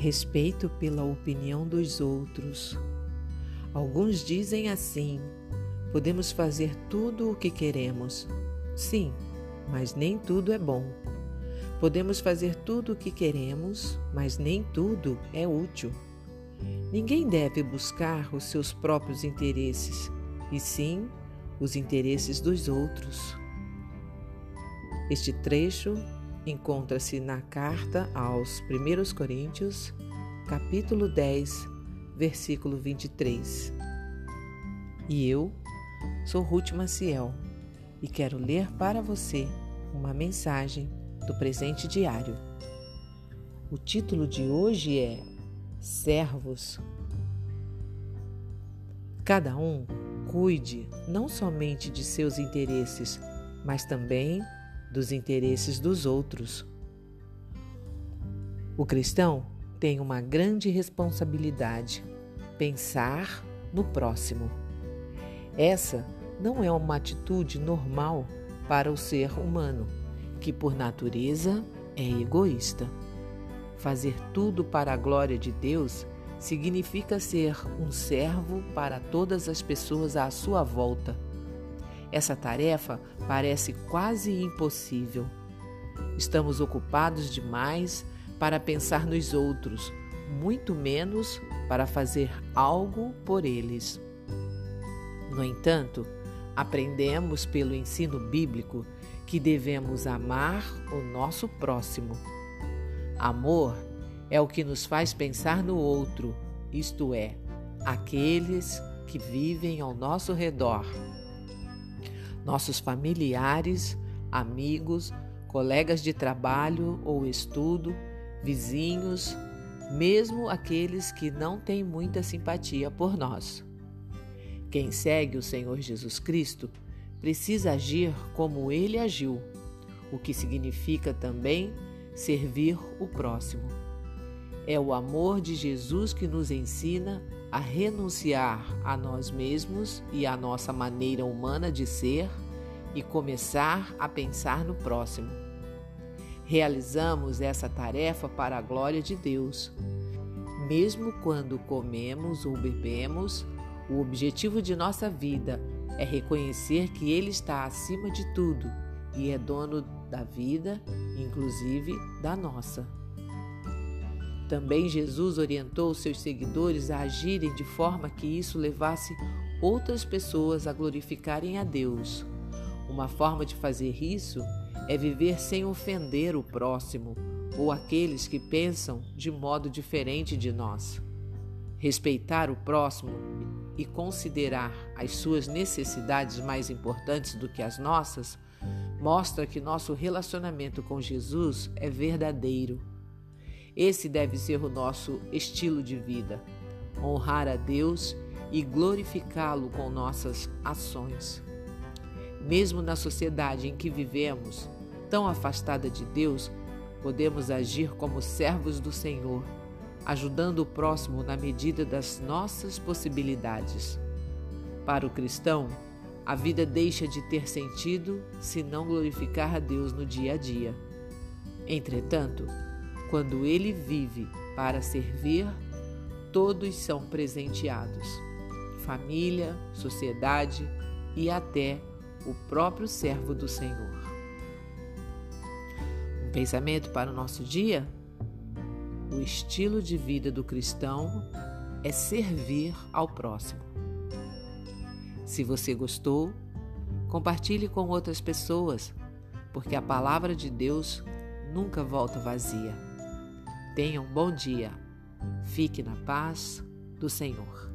respeito pela opinião dos outros. Alguns dizem assim: podemos fazer tudo o que queremos. Sim, mas nem tudo é bom. Podemos fazer tudo o que queremos, mas nem tudo é útil. Ninguém deve buscar os seus próprios interesses, e sim os interesses dos outros. Este trecho encontra-se na carta aos 1 Coríntios, capítulo 10, versículo 23. E eu sou Ruth Maciel e quero ler para você uma mensagem do presente diário. O título de hoje é Servos. Cada um cuide não somente de seus interesses, mas também dos interesses dos outros. O cristão tem uma grande responsabilidade: pensar no próximo. Essa não é uma atitude normal para o ser humano, que por natureza é egoísta. Fazer tudo para a glória de Deus significa ser um servo para todas as pessoas à sua volta essa tarefa parece quase impossível. Estamos ocupados demais para pensar nos outros, muito menos para fazer algo por eles. No entanto, aprendemos pelo ensino bíblico que devemos amar o nosso próximo. Amor é o que nos faz pensar no outro, isto é, aqueles que vivem ao nosso redor nossos familiares, amigos, colegas de trabalho ou estudo, vizinhos, mesmo aqueles que não têm muita simpatia por nós. Quem segue o Senhor Jesus Cristo precisa agir como ele agiu, o que significa também servir o próximo. É o amor de Jesus que nos ensina a renunciar a nós mesmos e à nossa maneira humana de ser e começar a pensar no próximo. Realizamos essa tarefa para a glória de Deus. Mesmo quando comemos ou bebemos, o objetivo de nossa vida é reconhecer que Ele está acima de tudo e é dono da vida, inclusive da nossa. Também Jesus orientou seus seguidores a agirem de forma que isso levasse outras pessoas a glorificarem a Deus. Uma forma de fazer isso é viver sem ofender o próximo ou aqueles que pensam de modo diferente de nós. Respeitar o próximo e considerar as suas necessidades mais importantes do que as nossas mostra que nosso relacionamento com Jesus é verdadeiro esse deve ser o nosso estilo de vida: honrar a Deus e glorificá-lo com nossas ações. Mesmo na sociedade em que vivemos, tão afastada de Deus, podemos agir como servos do Senhor, ajudando o próximo na medida das nossas possibilidades. Para o cristão, a vida deixa de ter sentido se não glorificar a Deus no dia a dia. Entretanto, quando ele vive para servir, todos são presenteados família, sociedade e até o próprio servo do Senhor. Um pensamento para o nosso dia? O estilo de vida do cristão é servir ao próximo. Se você gostou, compartilhe com outras pessoas, porque a palavra de Deus nunca volta vazia. Tenha um bom dia. Fique na paz do Senhor.